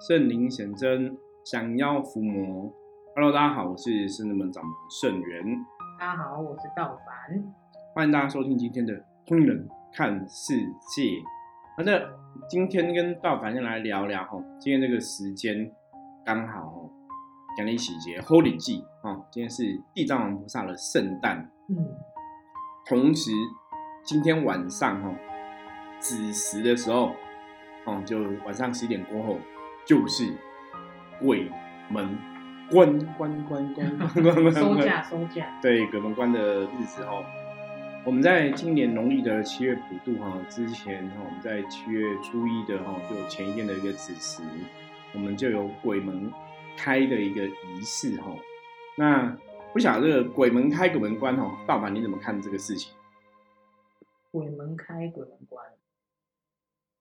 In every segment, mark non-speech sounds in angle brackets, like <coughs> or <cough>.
圣灵显真，降妖伏魔。Hello，大家好，我是圣人门掌门圣元。大家好，我是道凡。欢迎大家收听今天的《通人看世界》。那这今天跟道凡先来聊聊哈，今天这个时间刚好哦，讲历喜节 Holy 祭哦，今天是地藏王菩萨的圣诞。嗯，同时今天晚上哈子时的时候，哦，就晚上十点过后，就是鬼门关关关关关关关收关假收假。对鬼门关的日子哦，我们在今年农历的七月普渡哈之前哈，我们在七月初一的哈，就前一天的一个子时，我们就有鬼门开的一个仪式哈。那不晓得这个鬼门开鬼门关哈，道凡你怎么看这个事情？鬼门开，鬼门关。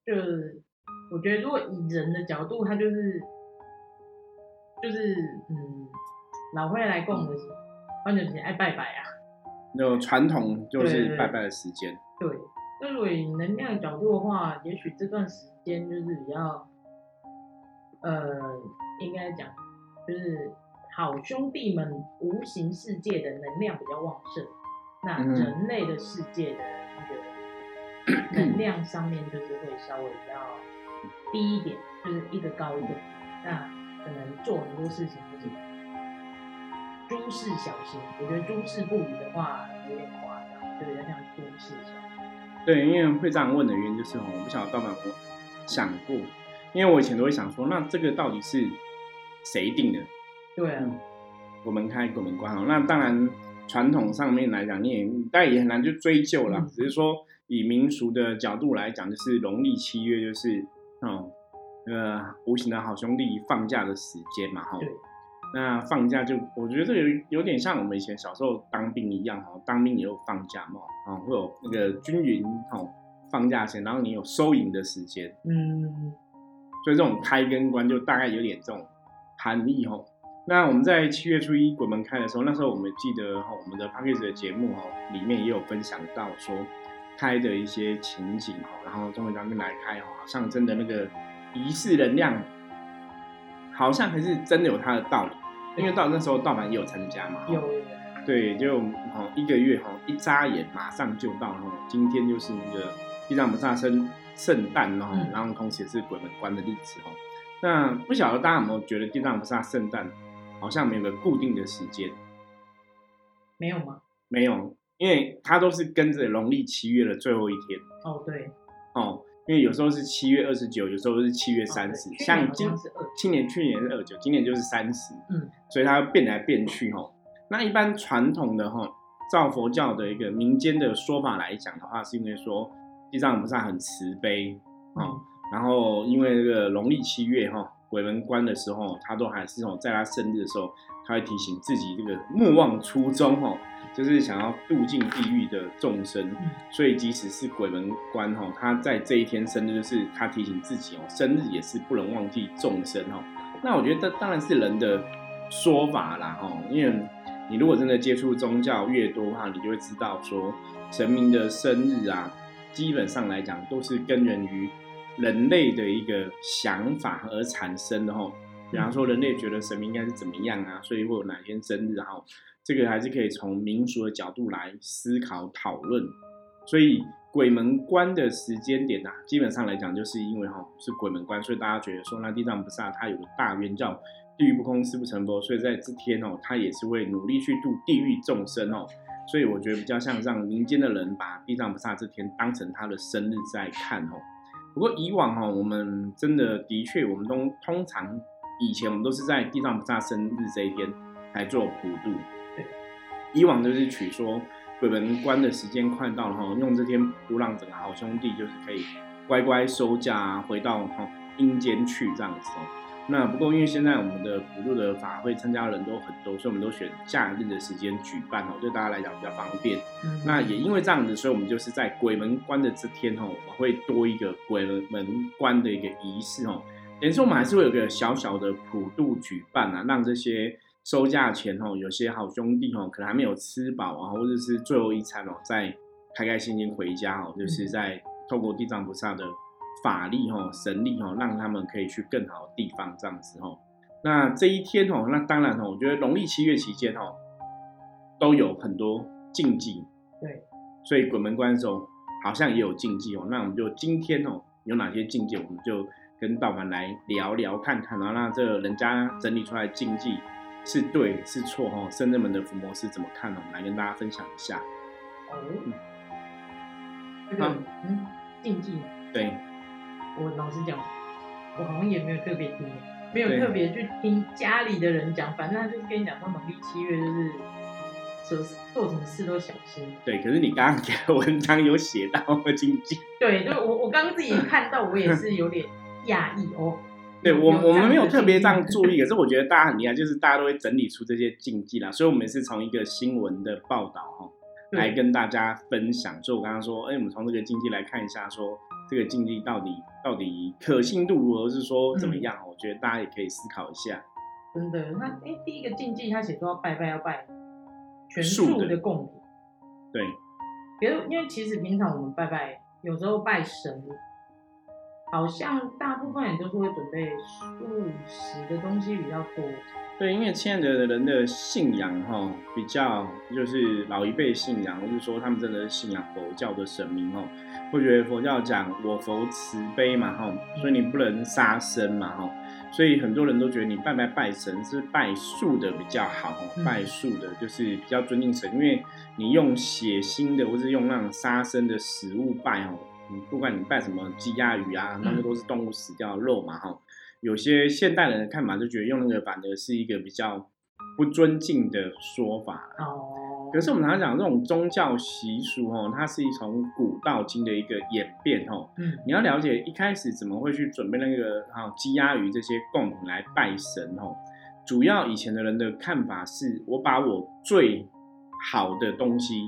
就是我觉得，如果以人的角度，他就是就是嗯，老会来供的是，关键是爱拜拜啊。有传统就是拜拜的时间，对，那如果以能量的角度的话，也许这段时间就是比较，呃，应该讲就是好兄弟们无形世界的能量比较旺盛，那嗯。人类的世界的那个 <coughs> 能量上面就是会稍微比较低一点，就是一个高一点，那可能做很多事情就是诸事小心。我觉得诸事不语的话有点夸张，就比较像诸事小心。对，因为会这样问的原因就是哦，我不晓得道凡有想过，因为我以前都会想说，那这个到底是谁定的？对啊，鬼门开，鬼门关哦。那当然，传统上面来讲，你也但也很难去追究啦。嗯只是说，以民俗的角度来讲，就是农历七月，就是哦，呃，无形的好兄弟放假的时间嘛，哈。对。那放假就，我觉得这有有点像我们以前小时候当兵一样哈，当兵也有放假嘛，啊、会有那个军营哈放假前，然后你有收营的时间，嗯，所以这种开跟关就大概有点这种含义哈。那我们在七月初一鬼门开的时候，那时候我们记得哈，我们的 p a c k a g e 的节目哈里面也有分享到说开的一些情景哦，然后中文当面来开哦，好像真的那个仪式能量，好像还是真的有它的道理，因为到那时候道凡也有参加嘛，有对，就哈一个月哈一眨眼马上就到，然后今天就是那个地藏菩萨生圣诞然后嗯然后同时也是鬼门关的日子哦。那不晓得大家有没有觉得地藏菩萨圣诞好像没有个固定的时间？没有吗？没有，因为它都是跟着农历七月的最后一天哦，对，哦。因为有时候是七月二十九，有时候是七月三十、像今好像是二去年去年是二九，今年就是三十，嗯，所以它变来变去哈。那一般传统的哈，照佛教的一个民间的说法来讲的话，是因为说地藏菩萨很慈悲啊哦，然后因为这个农历七月哈鬼门关的时候，他都还是哦在他生日的时候，他会提醒自己这个莫忘初衷哈，就是想要度尽地狱的众生。嗯所以即使是鬼门关哈，他在这一天生日，就是他提醒自己哦，生日也是不能忘记众生哦。那我觉得这当然是人的说法啦哈，因为你如果真的接触宗教越多的话，你就会知道说神明的生日啊，基本上来讲都是根源于人类的一个想法而产生的哈。比方说，人类觉得神明应该是怎么样啊，所以会有哪天生日哈，这个还是可以从民俗的角度来思考讨论。所以鬼门关的时间点啊，基本上来讲，就是因为哈是鬼门关，所以大家觉得说，那地藏菩萨他有个大愿叫地狱不空，誓不成佛，所以在这天哦，他也是会努力去度地狱众生哦。所以我觉得比较像让民间的人把地藏菩萨这天当成他的生日在看哦。不过以往哈、我们真的的确，我们都通常以前我们都是在地藏菩萨生日这一天来做普渡。以往就是取说鬼门关的时间快到了哈，用这天普渡让整个好兄弟就是可以乖乖收假、啊，回到哈阴间去这样子哦。那不过因为现在我们的普渡的法会参加的人都很多，所以我们都选假日的时间举办哦，对大家来讲比较方便。嗯那也因为这样子，所以我们就是在鬼门关的这天哦，我们会多一个鬼门关的一个仪式哦。等于说我们还是会有个小小的普渡举办啊，让这些收假前哦，有些好兄弟哦，可能还没有吃饱啊，或者是最后一餐哦，再开开心心回家哦，就是在透过地藏菩萨的法力哦、神力哦，让他们可以去更好的地方这样子哦。那这一天哦，那当然哦，我觉得农历七月期间哦，都有很多禁忌，对，所以鬼门关的时候好像也有禁忌哦。那我们就今天哦，有哪些禁忌，我们就跟道凡来聊聊看看，然后让这人家整理出来的禁忌是对是错哈，圣人们的伏魔是怎么看呢？我们来跟大家分享一下。哦，这个嗯禁忌，对，我老实讲，我好像也没有特别听，没有特别去听家里的人讲，反正他就是跟你讲说农历七月就是做做什么事都小心。对，可是你刚刚给的文章有写到 <laughs> 禁忌，对，就我我刚刚自己看到，我也是有点讶异哦。对我我们没有特别这样，注意，可是我觉得大家很厉害，就是大家都会整理出这些禁忌啦，<laughs> 所以我们是从一个新闻的报道哈。来跟大家分享，所以我刚刚说，哎，我们从这个禁忌来看一下，说这个禁忌到底到底可信度如何，是说怎么样？我觉得大家也可以思考一下。真的，那哎，第一个禁忌他写说要拜拜要拜全素的供品，对，别的因为其实平常我们拜拜有时候拜神，好像大部分人都是会准备素食的东西比较多。对，因为现在的人的信仰哈，比较就是老一辈信仰，或是说他们真的是信仰佛教的神明哦，会觉得佛教讲我佛慈悲嘛哈，所以你不能杀生嘛哈，所以很多人都觉得你拜拜拜神是拜素的比较好，拜素的就是比较尊敬神，因为你用血腥的或是用那种杀生的食物拜哦，你不管你拜什么鸡鸭鱼啊，那个都是动物死掉的肉嘛哈。有些现代人的看法就觉得用那个反而是一个比较不尊敬的说法哦。可是我们常常讲这种宗教习俗哦，它是从古到今的一个演变哦。嗯，你要了解一开始怎么会去准备那个啊鸡鸭鱼这些贡品来拜神哦。主要以前的人的看法是我把我最好的东西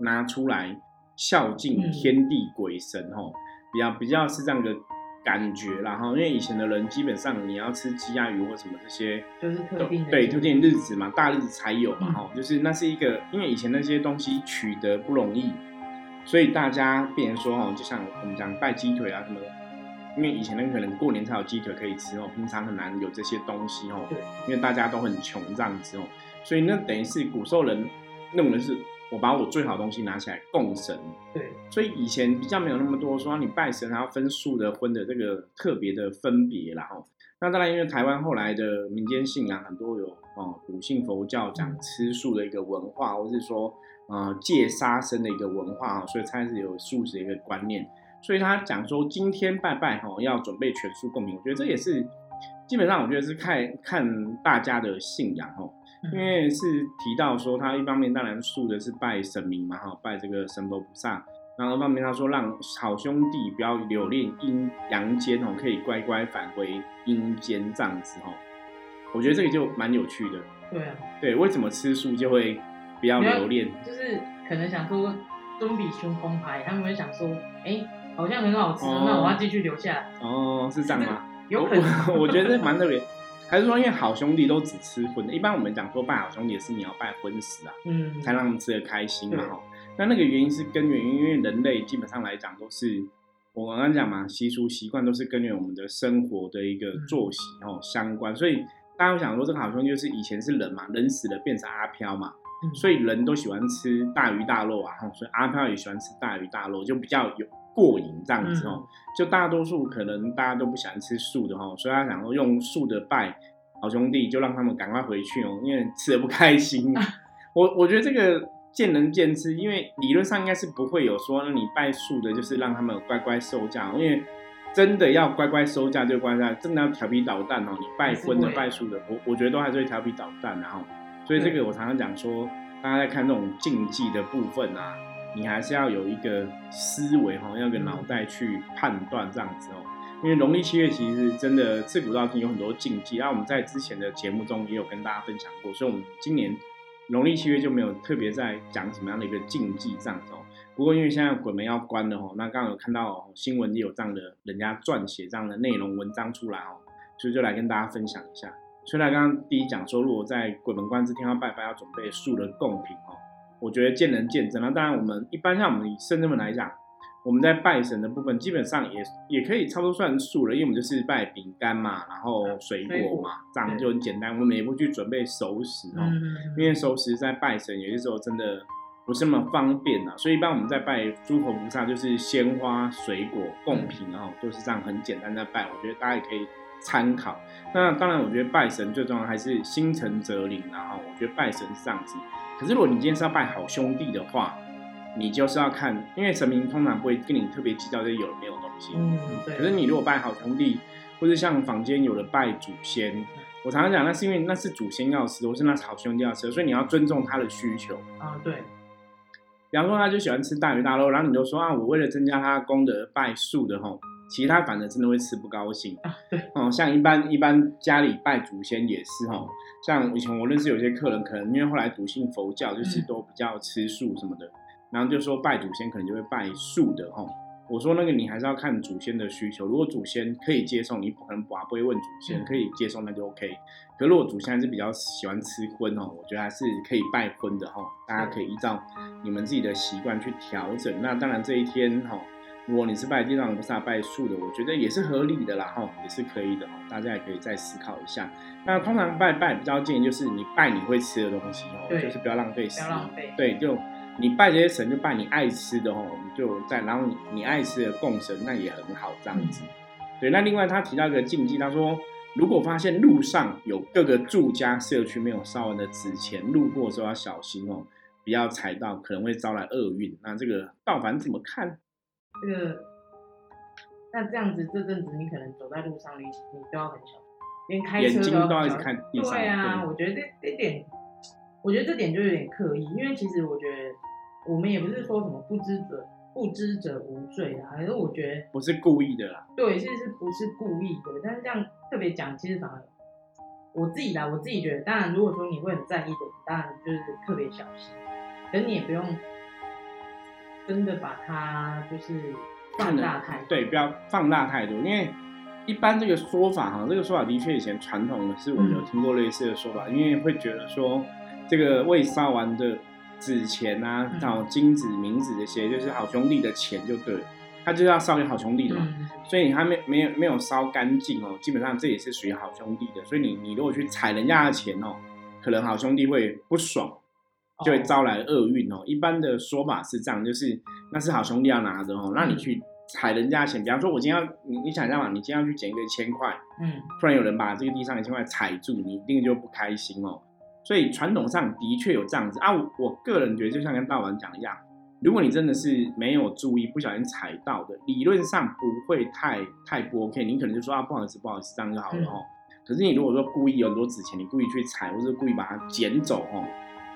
拿出来孝敬天地鬼神哦，比较比较是这样的。感觉啦哈，因为以前的人基本上你要吃鸡鸭鱼或什么这些，就是特定对特定日子嘛，大日子才有嘛哈，就是那是一个，因为以前那些东西取得不容易，所以大家变成说哦，就像我们讲拜鸡腿啊什么的，因为以前那可能过年才有鸡腿可以吃哦，平常很难有这些东西哦，对，因为大家都很穷这样子哦，所以那等于是古时候人认为是。我把我最好的东西拿起来供神，对，所以以前比较没有那么多说你拜神还要分素的荤的这个特别的分别然后。那当然，因为台湾后来的民间信仰很多有哦，笃信佛教讲吃素的一个文化，或是说呃戒杀生的一个文化所以才是有素食的一个观念。所以他讲说今天拜拜哈要准备全素供品，我觉得这也是基本上我觉得是看看大家的信仰哈。因为是提到说，他一方面当然素的是拜神明嘛，哈，拜这个神佛菩萨。然后一方面他说，让好兄弟不要留恋阴阳间哦，可以乖乖返回阴间这样子哦。我觉得这个就蛮有趣的。对啊。对，为什么吃素就会不要留恋？就是可能想说，尊比胸空牌，他们会想说，哎，好像很好吃，那我要继续留下来。哦，是这样吗？<laughs> 有可能，我觉得蛮特别。还是说，因为好兄弟都只吃荤的，一般我们讲说拜好兄弟是你要拜荤食啊，嗯，才让他们吃的开心嘛哈。那那个原因是根源，因为人类基本上来讲都是我刚刚讲嘛，习俗习惯都是根源我们的生活的一个作息哦相关，所以大家会想说，这个好兄弟就是以前是人嘛，人死了变成阿飘嘛，所以人都喜欢吃大鱼大肉啊，所以阿飘也喜欢吃大鱼大肉，就比较有。过瘾这样子哦，就大多数可能大家都不喜欢吃素的哈，所以他想说用素的拜好兄弟，就让他们赶快回去哦，因为吃的不开心。<laughs> 我我觉得这个见仁见智，因为理论上应该是不会有说你拜素的，就是让他们乖乖收价，因为真的要乖乖收假就乖乖，真的要调皮捣蛋哦。你拜荤的拜素的，我我觉得都还是会调皮捣蛋，然后所以这个我常常讲说，大家在看这种竞技的部分啊。你还是要有一个思维哈，要个脑袋去判断这样子哦。因为农历七月其实真的自古到今有很多禁忌，那我们在之前的节目中也有跟大家分享过，所以我们今年农历七月就没有特别在讲什么样的一个禁忌这样子哦。不过因为现在鬼门要关了哦，那刚刚有看到新闻也有这样的人家撰写这样的内容文章出来哦，所以就来跟大家分享一下。所以来刚刚第一讲说，如果在鬼门关之天要拜拜，要准备树的贡品哦。我觉得见仁见智那当然，我们一般像我们以圣人们来讲，我们在拜神的部分，基本上也也可以差不多算数了，因为我们就是拜饼干嘛，然后水果嘛，这样就很简单。我们也不去准备熟食哦，因为熟食在拜神有些时候真的不是那么方便啊，所以一般我们在拜诸佛菩萨就是鲜花、水果、贡品，然后都是这样很简单的拜。我觉得大家也可以参考。那当然，我觉得拜神最重要还是心诚则灵，然后我觉得拜神是这样子。可是如果你今天是要拜好兄弟的话，你就是要看，因为神明通常不会跟你特别计较这些有没有东西。嗯，对。可是你如果拜好兄弟，或者像坊间有的拜祖先，我常常讲，那是因为那是祖先要吃，或是那是好兄弟要吃，所以你要尊重他的需求。啊，对。比方说，他就喜欢吃大鱼大肉，然后你就说啊，我为了增加他功德拜素的吼，其他反而真的会吃不高兴。啊，对。哦，像一般一般家里拜祖先也是吼，像以前我认识有些客人，可能因为后来笃信佛教，就是都比较吃素什么的。然后就说拜祖先可能就会拜素的哈，我说那个你还是要看祖先的需求，如果祖先可以接受，你可能不会问祖先可以接受那就 OK。可如果祖先还是比较喜欢吃荤哦，我觉得还是可以拜荤的哈，大家可以依照你们自己的习惯去调整。那当然这一天哈，如果你是拜地藏菩萨拜树的，我觉得也是合理的啦哈，也是可以的哦，大家也可以再思考一下。那通常拜拜比较建议就是你拜你会吃的东西哦，就是不要浪费，不要浪费，对就。你拜这些神，就拜你爱吃的哦，就在然后你你爱吃的供神，那也很好这样子。对，那另外他提到一个禁忌，他说如果发现路上有各个住家社区没有烧完的纸钱，路过的时候要小心哦，不要踩到，可能会招来厄运。那这个道凡怎么看？这个，那这样子这阵子你可能走在路上，你你都要很小心，连开车都要看地上。对啊，我觉得这这点。我觉得这点就有点刻意，因为其实我觉得我们也不是说什么不知者不知者无罪啊，可是我觉得不是故意的啦。对，其实是不是故意的？但是这样特别讲，其实反而我自己啦，我自己觉得，当然如果说你会很在意的，当然就是特别小心，可是你也不用真的把它就是放大太多对，不要放大太多，因为一般这个说法哈，这个说法的确以前传统的是我们有听过类似的说法，因为会觉得说。这个未烧完的纸钱啊，还有金子、冥子这些，就是好兄弟的钱就对了，他就要烧给好兄弟的嘛。所以他没没有没有烧干净哦，基本上这也是属于好兄弟的。所以你你如果去踩人家的钱哦，可能好兄弟会不爽，就会招来厄运哦。一般的说法是这样，就是那是好兄弟要拿的哦，那你去踩人家的钱，比方说我今天要你你想一下嘛，你今天要去捡一个一千块，嗯，突然有人把这个地上一千块踩住，你一定就不开心哦。所以传统上的确有这样子啊，我个人觉得就像跟大王讲一样，如果你真的是没有注意，不小心踩到的，理论上不会太太不 OK，你可能就说啊不好意思不好意思这样就好了哦。可是你如果说故意有很多纸钱，你故意去踩，或者故意把它捡走哦，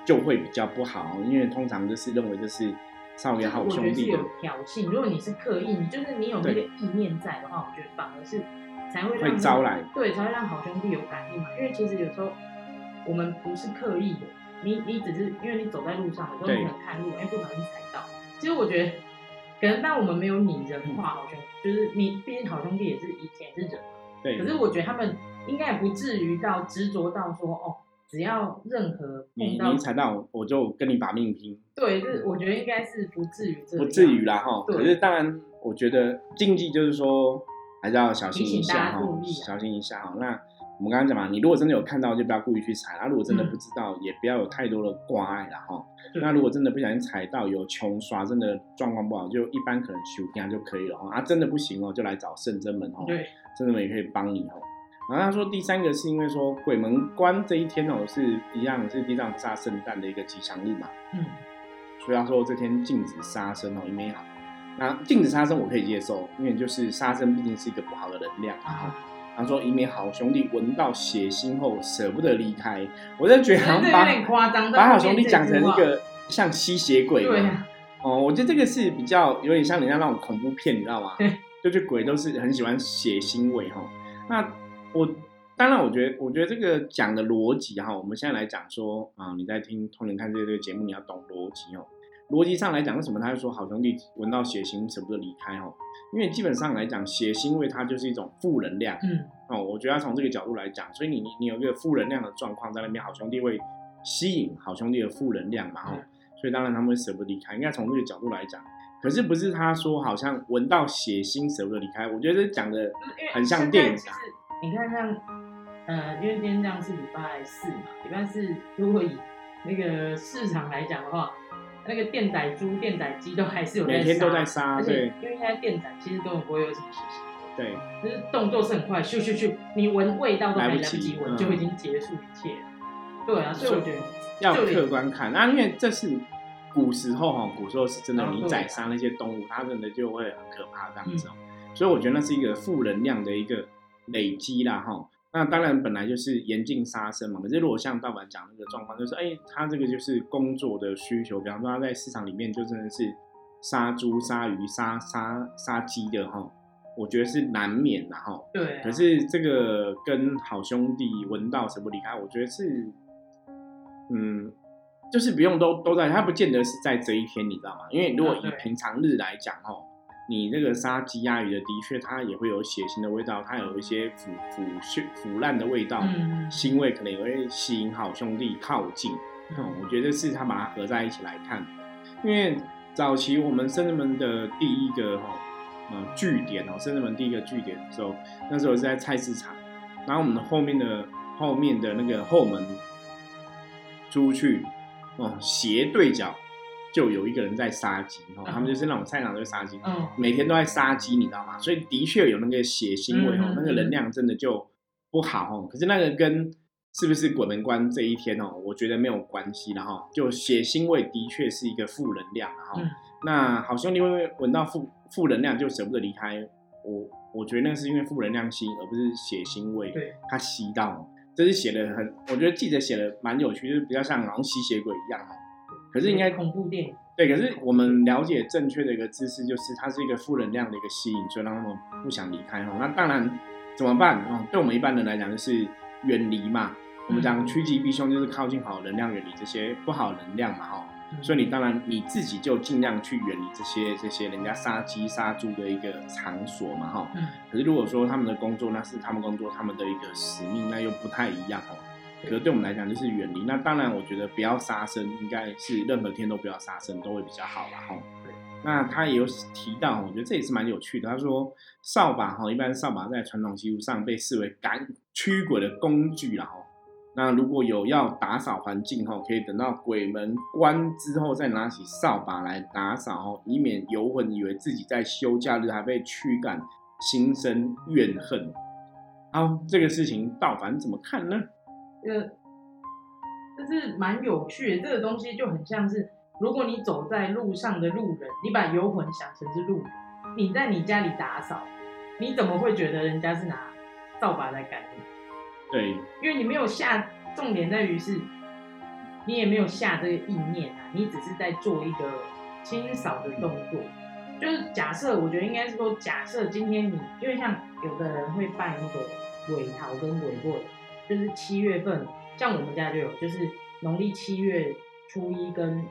就会比较不好，因为通常就是认为就是少年好兄弟有挑衅。如果你是刻意，你就是你有那个意念在的话，我觉得反而是才会会招来，对，才会让好兄弟有感应嘛。因为其实有时候。我们不是刻意的，你你只是因为你走在路上，有时候可能看路，哎，不小心踩到。其实我觉得，可能但我们没有拟人化好兄，就是你毕竟好兄弟也是以前是人嘛。对。可是我觉得他们应该也不至于到执着到说，哦，只要任何你你踩到我就跟你把命拼。对，这我觉得应该是不至于这。不至于啦哈。可是当然，我觉得禁忌就是说还是要小心一下哈，小心一下哈。那。我们刚刚讲嘛，你如果真的有看到，就不要故意去踩；，那如果真的不知道，也不要有太多的挂碍了哈。那如果真的不小心踩到，有穷刷，真的状况不好，就一般可能修一下就可以了哈。啊，真的不行哦，就来找圣真门哦。对，圣真门也可以帮你哦。然后他说第三个是因为说鬼门关这一天哦，是一样是地藏菩萨圣诞的一个吉祥日嘛。嗯。所以他说这天禁止杀生哦，因为好。那禁止杀生我可以接受，因为就是杀生毕竟是一个不好的能量啊。他说：“以免好兄弟闻到血腥后舍不得离开。”我就觉得好像把把好兄弟讲成一个像吸血鬼。对哦，我觉得这个是比较有点像人家那种恐怖片，你知道吗？就是鬼都是很喜欢血腥味哈。那我当然，我觉得我觉得这个讲的逻辑哈，我们现在来讲说啊，你在听通灵看这个这个节目，你要懂逻辑哦。逻辑上来讲，为什么他会说好兄弟闻到血腥舍不得离开？哦，因为基本上来讲，血腥味它就是一种负能量。嗯，哦，我觉得从这个角度来讲，所以你你你有一个负能量的状况在那边，好兄弟会吸引好兄弟的负能量嘛？哦，所以当然他们会舍不得离开。应该从这个角度来讲，可是不是他说好像闻到血腥舍不得离开，我觉得讲的很像电影你看像，呃，因为今天这样是礼拜四嘛，礼拜四如果以那个市场来讲的话，那个电仔猪、电仔鸡都还是有在每天都在杀，而且对因为现在电仔其实根本不会有什么事情。对就是动作是很快，咻咻咻，你闻味道都还来不及及闻，嗯就已经结束一切了。对啊，所以我觉得要客观看。那因为这是古时候哈，古时候是真的，你宰杀那些动物，它真的就会很可怕这样子哦。嗯所以我觉得那是一个负能量的一个累积啦哈。那当然本来就是严禁杀生嘛，可是如果像道凡讲那个状况，就是哎，他这个就是工作的需求，比方说他在市场里面就真的是杀猪、杀鱼、杀杀杀鸡的哈，我觉得是难免的哈。对啊，可是这个跟好兄弟闻到什么离开，我觉得是，嗯，就是不用都都在，他不见得是在这一天，你知道吗？因为如果以平常日来讲，哦，你这个杀鸡鸭鱼的，的确它也会有血腥的味道，它有一些腐腐血腐烂的味道，嗯嗯腥味可能也会吸引好兄弟靠近。嗯，我觉得是他把它合在一起来看，因为早期我们圣人门的第一个哈、呃据点哦，圣人门第一个据点的时候，那时候是在菜市场，然后我们的后面的后面的那个后门出去哦，斜对角就有一个人在杀鸡哦，他们就是那种菜场在杀鸡，嗯，每天都在杀鸡，你知道吗？所以的确有那个血腥味哦，那个能量真的就不好哦。可是那个跟是不是鬼门关这一天哦，我觉得没有关系了哈。就血腥味的确是一个负能量然后、嗯那好兄弟会不会闻到负负能量就舍不得离开？我我觉得那是因为负能量吸引，而不是血腥味对，它吸到。这是写的很，我觉得记者写的蛮有趣，就是比较像好像吸血鬼一样哦。可是应该恐怖电影，对，可是我们了解正确的一个知识，就是它是一个负能量的一个吸引，所以让他们不想离开哦。那当然怎么办哦？对我们一般人来讲，就是远离嘛。我们讲嗯趋吉避凶，就是靠近好能量，远离这些不好能量嘛哈。嗯所以你当然你自己就尽量去远离这些这些人家杀鸡杀猪的一个场所嘛哈。嗯，可是如果说他们的工作那是他们工作他们的一个使命，那又不太一样哦。可是对我们来讲就是远离。那当然，我觉得不要杀生，应该是任何天都不要杀生，都会比较好啦哈。对。那他也有提到，我觉得这也是蛮有趣的。他说，扫把哈，一般扫把在传统习俗上被视为赶驱鬼的工具啦哈。那如果有要打扫环境哈，可以等到鬼门关之后再拿起扫把来打扫哦，以免游魂以为自己在休假日还被驱赶，心生怨恨。好，这个事情道凡怎么看呢？这个这是蛮有趣的。这个东西就很像是，如果你走在路上的路人，你把游魂想成是路人，你在你家里打扫，你怎么会觉得人家是拿扫把在赶你？对，因为你没有下，重点在于是，你也没有下这个意念啊，你只是在做一个清扫的动作。就是假设，我觉得应该是说，假设今天你，因为像有的人会拜那个尾桃跟尾桂，就是七月份，像我们家就有，就是农历七月初一跟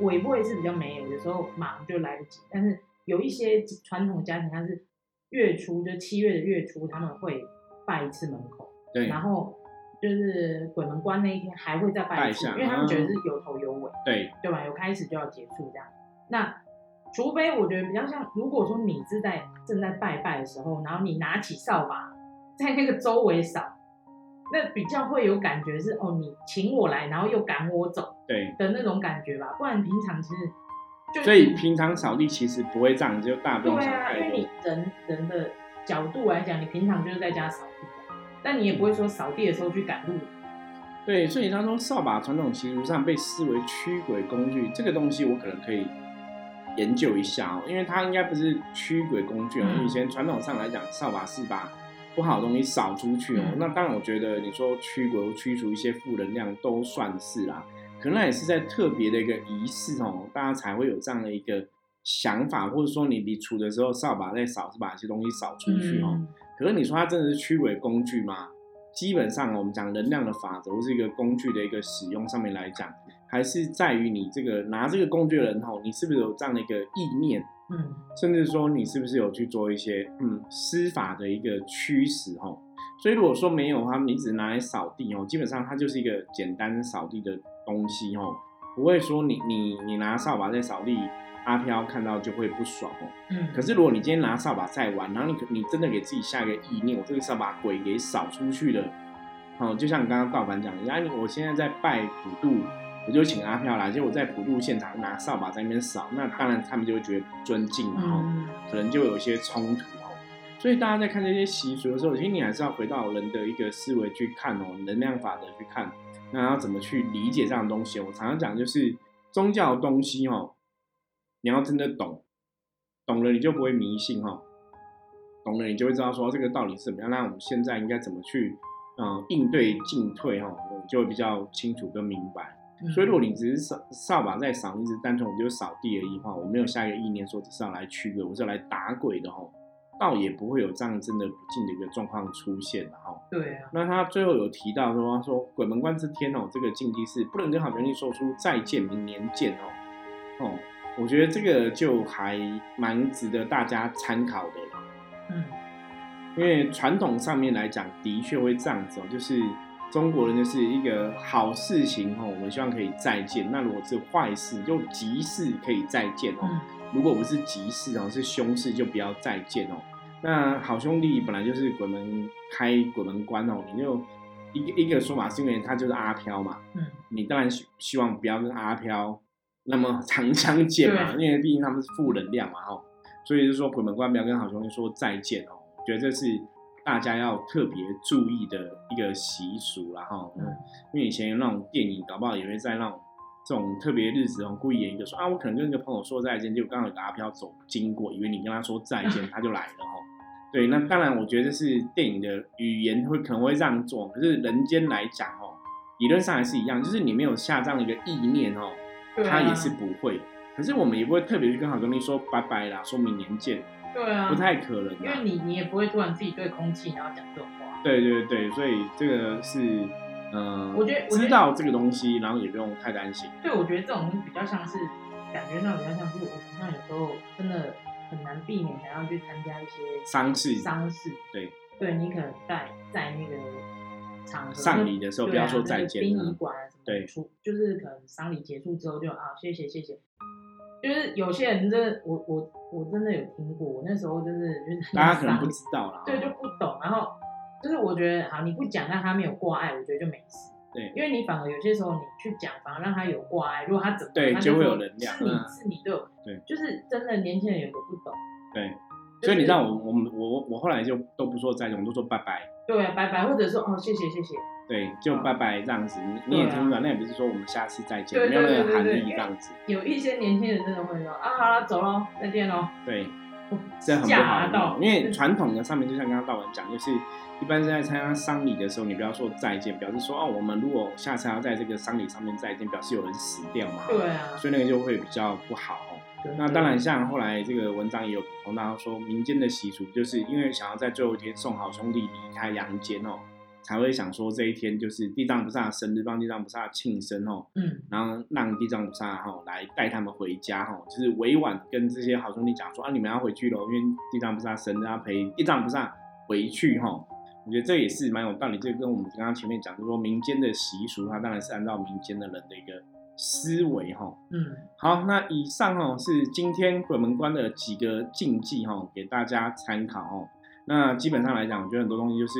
尾部是比较没有，有时候忙就来不及。但是有一些传统家庭，他是月初，就七月的月初，他们会拜一次门口。对，然后就是鬼门关那一天还会再拜一次，因为他们觉得是有头有尾，对，对吧？有开始就要结束这样。那除非我觉得比较像，如果说你是在正在拜拜的时候，然后你拿起扫把在那个周围扫，那比较会有感觉是哦，你请我来，然后又赶我走对，的那种感觉吧。不然平常其实就所以平常扫地其实不会这样，就大不用想对啊，因太多为你。人人的角度来讲，你平常就是在家扫地的，但你也不会说扫地的时候去赶路人。对，所以他说扫把传统习俗上被视为驱鬼工具，这个东西我可能可以研究一下哦，因为它应该不是驱鬼工具哦。嗯以前传统上来讲，扫把是把不好的东西扫出去哦。嗯那当然，我觉得你说驱鬼或驱除一些负能量都算是啦，可能那也是在特别的一个仪式哦，大家才会有这样的一个想法，或者说你你除的时候，扫把在扫是把一些东西扫出去哦。嗯可是你说它真的是驱鬼工具吗？基本上我们讲能量的法则或是一个工具的一个使用上面来讲，还是在于你这个拿这个工具的人吼，你是不是有这样的一个意念，嗯甚至说你是不是有去做一些嗯司法的一个驱使哦。所以如果说没有的话，你只拿来扫地哦，基本上它就是一个简单扫地的东西哦，不会说你你你拿扫把在扫地，阿飘看到就会不爽哦。嗯，可是如果你今天拿扫把在玩，然后你你真的给自己下一个意念，我这个扫把鬼给扫出去了，哦，就像你刚刚道凡讲，哎，我现在在拜普渡，我就请阿飘来，结果在普渡现场拿扫把在那边扫，那当然他们就会觉得不尊敬嘛，哦，嗯，可能就有一些冲突哦。所以大家在看这些习俗的时候，其实你还是要回到人的一个思维去看哦，能量法则去看，那要怎么去理解这样的东西？我常常讲就是宗教的东西哦，你要真的懂，懂了你就不会迷信哈、哦，懂了你就会知道说这个道理是怎么样。那我们现在应该怎么去嗯应对进退哈、哦，你就会比较清楚跟明白。嗯所以如果你只是扫扫把在扫，你只是单纯我就扫地而已的话，我没有下一个意念说只是要来驱鬼，我是要来打鬼的哈、哦，倒也不会有这样真的不敬的一个状况出现的哈、哦。对啊，那他最后有提到说，他说鬼门关之天哦，这个禁忌是不能跟好兄弟说出再见，明年见哦。哦，我觉得这个就还蛮值得大家参考的，嗯。因为传统上面来讲，的确会这样子哦，就是中国人就是一个好事情哦，我们希望可以再见。那如果是坏事，就急事可以再见哦。嗯如果不是急事哦，是凶事就不要再见哦。那好兄弟本来就是鬼门开鬼门关哦，你就一个一个说法是因为他就是阿飘嘛，嗯你当然希希望不要跟阿飘那么常相见嘛，因为毕竟他们是负能量嘛哈，所以就说鬼门关不要跟好兄弟说再见哦。我觉得这是大家要特别注意的一个习俗啦哈，嗯因为以前那种电影，搞不好也会在那种这种特别日子哦，故意演一个说啊，我可能跟一个朋友说再见，结果刚好有个阿飘走经过，以为你跟他说再见，他就来了哈。对，那当然，我觉得这是电影的语言会可能会这样做，可是人间来讲哦，理论上还是一样，就是你没有下这样的一个意念哦，他也是不会。可是我们也不会特别去跟好兄弟说拜拜啦，说明年见，对啊，不太可能因为。你你也不会突然自己对空气然后讲这种话，对对对，所以这个是，嗯、我觉得我知道这个东西，然后也不用太担心。对，我觉得这种东西比较像是感觉上比较像是我们像有时候真的很难避免想要去参加一些丧事。丧事，对，对你可能在在那个场合丧礼的时候不要说再见那个殡啊仪馆啊什么对。出就是可能丧礼结束之后就啊谢谢谢谢，就是有些人真的我我我真的有听过，我那时候就是就是大家可能不知道啦。对就不懂，然后就是我觉得好你不讲，那他没有挂碍，我觉得就没事。对因为你反而有些时候你去讲，反而让他有挂碍。如果他怎么对就会有能量是你嗯是你对我，对，就是真的年轻人有的不懂，对，就是所以你知道我我们我我后来就都不说再见，我们都说拜拜。对啊，拜拜，或者说哦谢谢谢谢，对，就拜拜这样子，你你也听出来，那也不是说我们下次再见，对没有那个含义这样子。有一些年轻人真的会说啊好了走喽，再见喽，对，哦这很不好，因为传统的上面就像刚刚道文讲，就是一般是在参加丧礼的时候，你不要说再见，表示说哦，我们如果下次要在这个丧礼上面再见，表示有人死掉嘛，对啊，所以那个就会比较不好那当然，像后来这个文章也有补充到说，民间的习俗就是因为想要在最后一天送好兄弟离开阳间哦，才会想说这一天就是地藏菩萨生日，帮地藏菩萨庆生哦，嗯然后让地藏菩萨哈、来带他们回家哈、就是委婉跟这些好兄弟讲说啊，你们要回去喽，因为地藏菩萨生日要陪地藏菩萨回去哈、我觉得这也是蛮有道理，这个跟我们刚刚前面讲，就是说民间的习俗，它当然是按照民间的人的一个思维哈、嗯好，那以上哦是今天鬼门关的几个禁忌哈、给大家参考哦。那基本上来讲，我觉得很多东西就是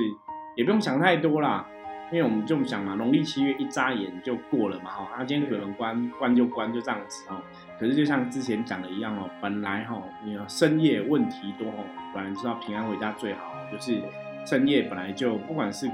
也不用想太多啦，因为我们就想嘛，农历七月一眨眼就过了嘛哈。那、今天鬼门关关就关就这样子哦。可是就像之前讲的一样哦，本来哈、你要深夜问题多哦，本来知道平安回家最好，就是深夜本来就不管是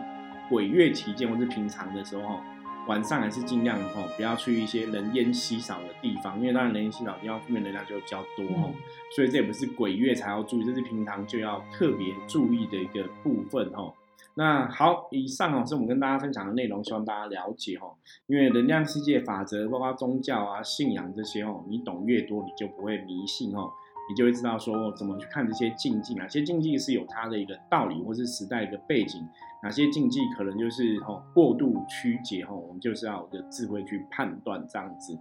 鬼月期间或是平常的时候哈。晚上还是尽量哦，不要去一些人烟稀少的地方，因为当然人烟稀少地方负面能量就会比较多哦。嗯所以这也不是鬼月才要注意，这是平常就要特别注意的一个部分哦。那好，以上哦是我们跟大家分享的内容，希望大家了解哦。因为能量世界法则，包括宗教啊、信仰这些哦，你懂越多，你就不会迷信哦，你就会知道说怎么去看这些禁忌，哪些禁忌是有它的一个道理，或是时代一个背景，哪些禁忌可能就是哦过度曲解哦，我们就是要有个智慧去判断这样子。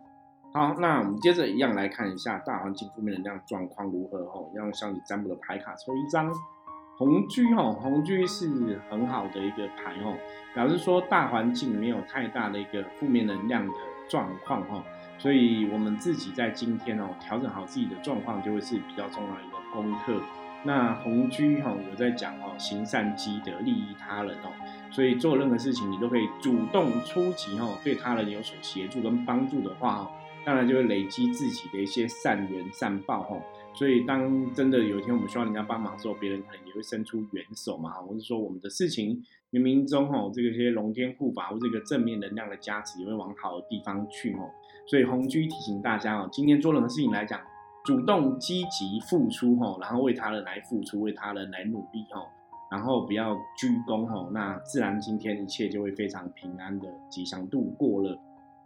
好，那我们接着一样来看一下大环境负面能量状况如何哦，一样像你占卜的牌卡抽一张，红居哦，红居是很好的一个牌哦，表示说大环境没有太大的一个负面能量的状况哦，所以我们自己在今天哦调整好自己的状况，就会是比较重要的一个功课。那红居哈有在讲哦，行善积德，利益他人哦，所以做任何事情你都可以主动出击哦，对他人有所协助跟帮助的话哦，当然就会累积自己的一些善缘善报哦。所以当真的有一天我们需要人家帮忙的时候，别人可能也会伸出援手嘛，或是说我们的事情冥冥中哦，这个些龙天护法或这个正面能量的加持也会往好的地方去哦。所以红居提醒大家哦，今天做任何事情来讲。主动积极付出吼，然后为他人来付出，为他人来努力吼，然后不要鞠躬吼，那自然今天一切就会非常平安的吉祥度过了。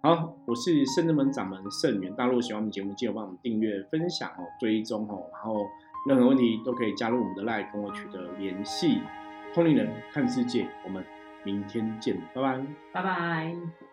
好，我是圣人门掌门圣元，大家如果喜欢我们节目，记得帮我们订阅、分享哦、追踪哦，然后任何问题都可以加入我们的 LINE 跟我取得联系。通灵人看世界，我们明天见，拜拜，拜拜。